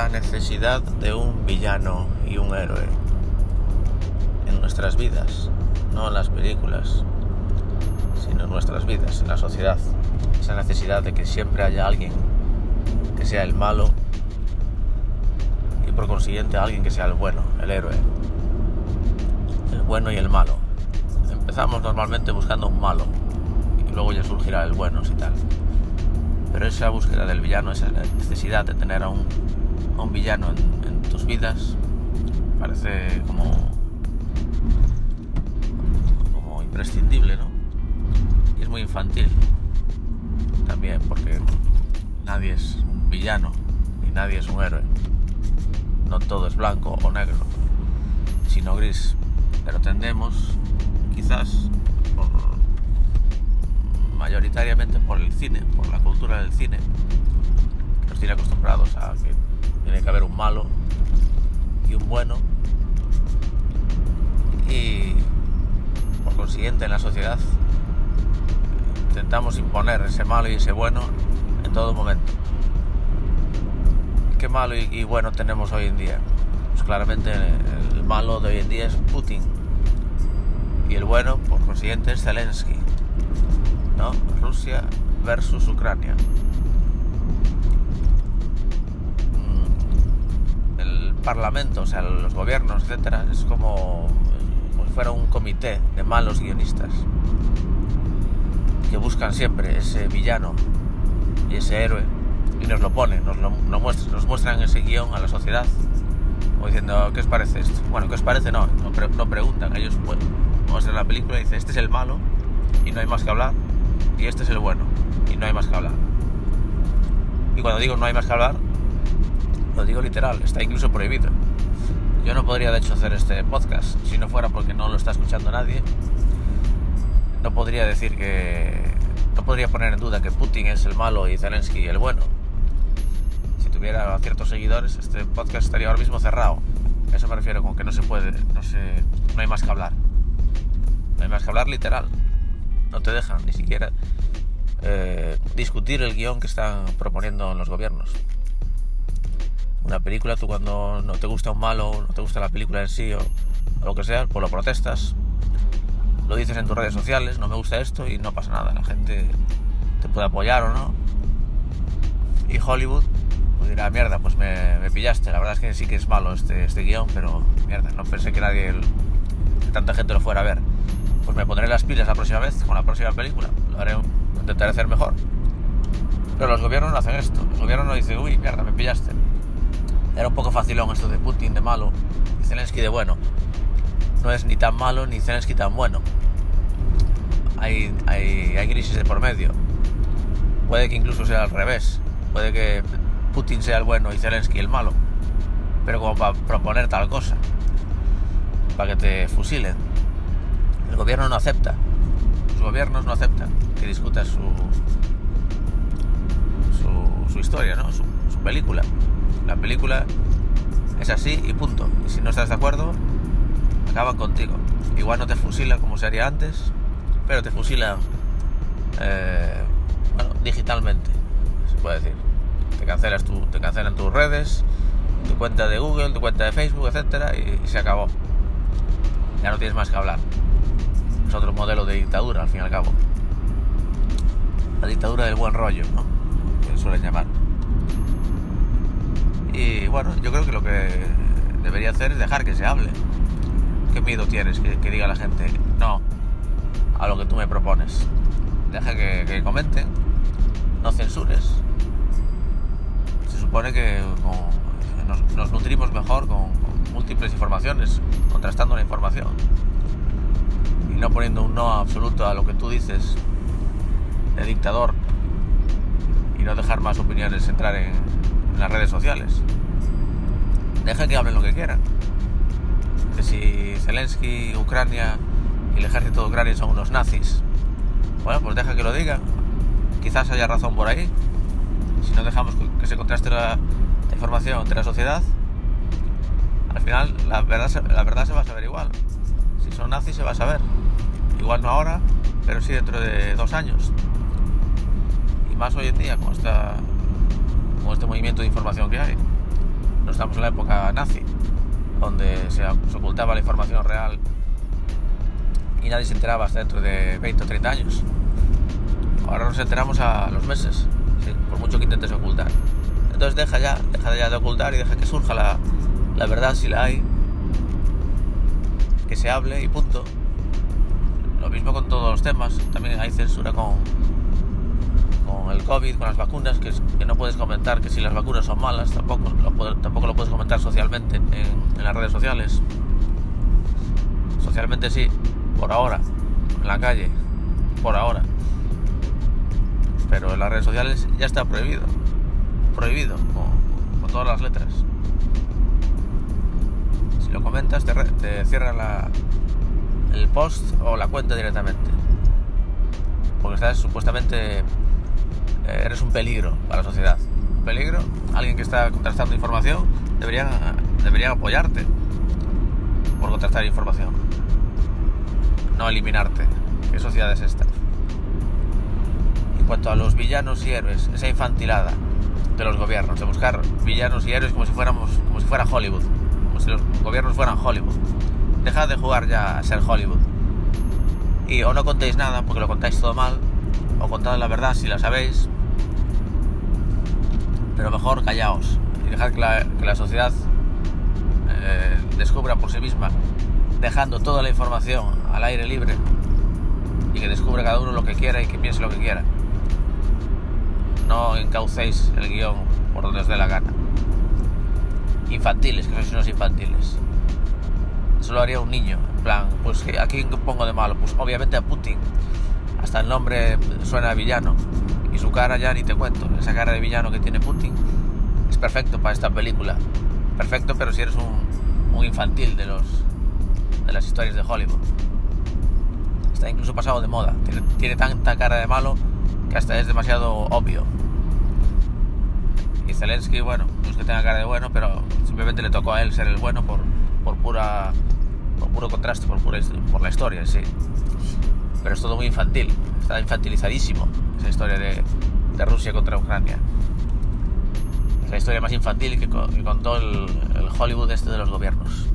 la necesidad de un villano y un héroe en nuestras vidas, no en las películas, sino en nuestras vidas, en la sociedad. Esa necesidad de que siempre haya alguien que sea el malo y por consiguiente alguien que sea el bueno, el héroe. El bueno y el malo. Empezamos normalmente buscando un malo y luego ya surgirá el bueno y tal. Pero esa búsqueda del villano, esa necesidad de tener a un, un villano en, en tus vidas, parece como, como imprescindible, ¿no? Y es muy infantil también, porque nadie es un villano y nadie es un héroe. No todo es blanco o negro, sino gris. Pero tendemos, quizás, por mayoritariamente por el cine, por la cultura del cine, que nos tiene acostumbrados a que tiene que haber un malo y un bueno, y por consiguiente en la sociedad intentamos imponer ese malo y ese bueno en todo momento. ¿Qué malo y, bueno tenemos hoy en día? Pues claramente el malo de hoy en día es Putin y el bueno, por consiguiente, es Zelensky. ¿no? Rusia versus Ucrania. El parlamento, o sea, los gobiernos, etcétera, es como, si fuera un comité de malos guionistas que buscan siempre ese villano y ese héroe y nos lo ponen, nos lo nos muestran, nos muestran ese guion a la sociedad o diciendo, ¿qué os parece esto? Bueno, ¿qué os parece? No, no, pre- no preguntan, ellos pues, muestran la película y este es el malo y no hay más que hablar y este es el bueno y no hay más que hablar. Y cuando digo no hay más que hablar, lo digo literal, está incluso prohibido. Yo no podría de hecho hacer este podcast si no fuera porque no lo está escuchando nadie. No podría decir que... No podría poner en duda que Putin es el malo y Zelensky el bueno. Si tuviera ciertos seguidores, este podcast estaría ahora mismo cerrado. Eso me refiero con que no se puede, no se, no hay más que hablar. No hay más que hablar literal no te dejan ni siquiera eh, discutir el guion que están proponiendo los gobiernos. Una película, tú cuando no te gusta un malo, no te gusta la película en sí o, o lo que sea, pues lo protestas, lo dices en tus redes sociales, no me gusta esto y no pasa nada, la gente te puede apoyar o no. Y Hollywood pues dirá, mierda, pues me, me pillaste, la verdad es que sí que es malo este, este guion, pero mierda, no pensé que nadie, que tanta gente lo fuera a ver pues me pondré las pilas la próxima vez con la próxima película. Lo haré, lo intentaré hacer mejor. Pero los gobiernos no hacen esto. Los gobiernos no dicen, uy, mierda, me pillaste. Era un poco facilón esto de Putin de malo y Zelensky de bueno. No es ni tan malo ni Zelensky tan bueno. Hay, hay, grises de por medio. Puede que incluso sea al revés. Puede que Putin sea el bueno y Zelensky el malo. Pero como para proponer tal cosa. Para que te fusilen. El gobierno no acepta, los gobiernos no aceptan que discutas su, su, historia, ¿no? Su, película. La película es así y punto. Y si no estás de acuerdo, acaban contigo. Igual no te fusilan como se haría antes, pero te fusilan eh, digitalmente, se puede decir. Te cancelas tu, te cancelan tus redes, tu cuenta de Google, tu cuenta de Facebook, etcétera, y, y se acabó. Ya no tienes más que hablar es otro modelo de dictadura al fin y al cabo. La dictadura del buen rollo, ¿no? Que suelen llamar. Y bueno, yo creo que lo que debería hacer es dejar que se hable. ¿Qué miedo tienes que, diga la gente? No, a lo que tú me propones. Deja que, que comenten, no censures. Se supone que nos, nutrimos mejor con, con múltiples informaciones, contrastando la información no poniendo un no absoluto a lo que tú dices de dictador y no dejar más opiniones entrar en, en las redes sociales. Deja que hablen lo que quieran. Que si Zelensky, Ucrania y el ejército de Ucrania son unos nazis, bueno, pues deja que lo digan. Quizás haya razón por ahí. Si no dejamos que se contraste la, información entre la sociedad, al final la verdad, la verdad se va a saber igual. Si son nazis se va a saber igual no ahora, pero sí dentro de dos años. Y más hoy en día con, esta, con este movimiento de información que hay. no estamos en la época nazi, donde se, se ocultaba la información real y nadie se enteraba hasta dentro de 20 o 30 años. Ahora nos enteramos a los meses, por mucho que intentes ocultar. Entonces deja ya, deja ya de ocultar y deja que surja la, la verdad si la hay, que se hable y punto. Lo mismo con todos los temas, también hay censura con, el COVID, con las vacunas, que, que no puedes comentar que si las vacunas son malas, tampoco lo, tampoco lo puedes comentar socialmente en, las redes sociales. Socialmente sí, por ahora, en la calle, por ahora. Pero en las redes sociales ya está prohibido, prohibido, con, todas las letras. Si lo comentas, te, te cierra la, el post o la cuenta directamente. Porque estás supuestamente eres un peligro para la sociedad. Peligro, alguien que está contrastando información debería, debería apoyarte por contrastar información no eliminarte. ¿Qué sociedad es esta? En cuanto a los villanos y héroes, esa infantilada de los gobiernos, de buscar villanos y héroes como si fuéramos, como si fuera Hollywood, como si los gobiernos fueran Hollywood. Dejad de jugar ya a ser Hollywood. Y o no contéis nada porque lo contáis todo mal, o contad la verdad si la sabéis, pero mejor callaos y dejad que la, que sociedad eh, descubra por sí misma dejando toda la información al aire libre y que descubra cada uno lo que quiera y que piense lo que quiera. No encaucéis el guion por donde os dé la gana. Infantiles, que sois unos infantiles. Eso lo haría un niño. En plan, pues ¿a quién pongo de malo? Pues obviamente a Putin. Hasta el nombre suena a villano. Y su cara ya ni te cuento. Esa cara de villano que tiene Putin es perfecto para esta película. Perfecto, pero si eres un, un infantil de los de las historias de Hollywood. Está incluso pasado de moda. Tiene, tanta cara de malo que hasta es demasiado obvio. Y Zelensky, bueno, no es que tenga cara de bueno, pero simplemente le tocó a él ser el bueno por, por pura por puro contraste, por, pura, por la historia, sí. Pero es todo muy infantil. Está infantilizadísimo esa historia de, de Rusia contra Ucrania. Es la historia más infantil que, contó el, el Hollywood este de los gobiernos.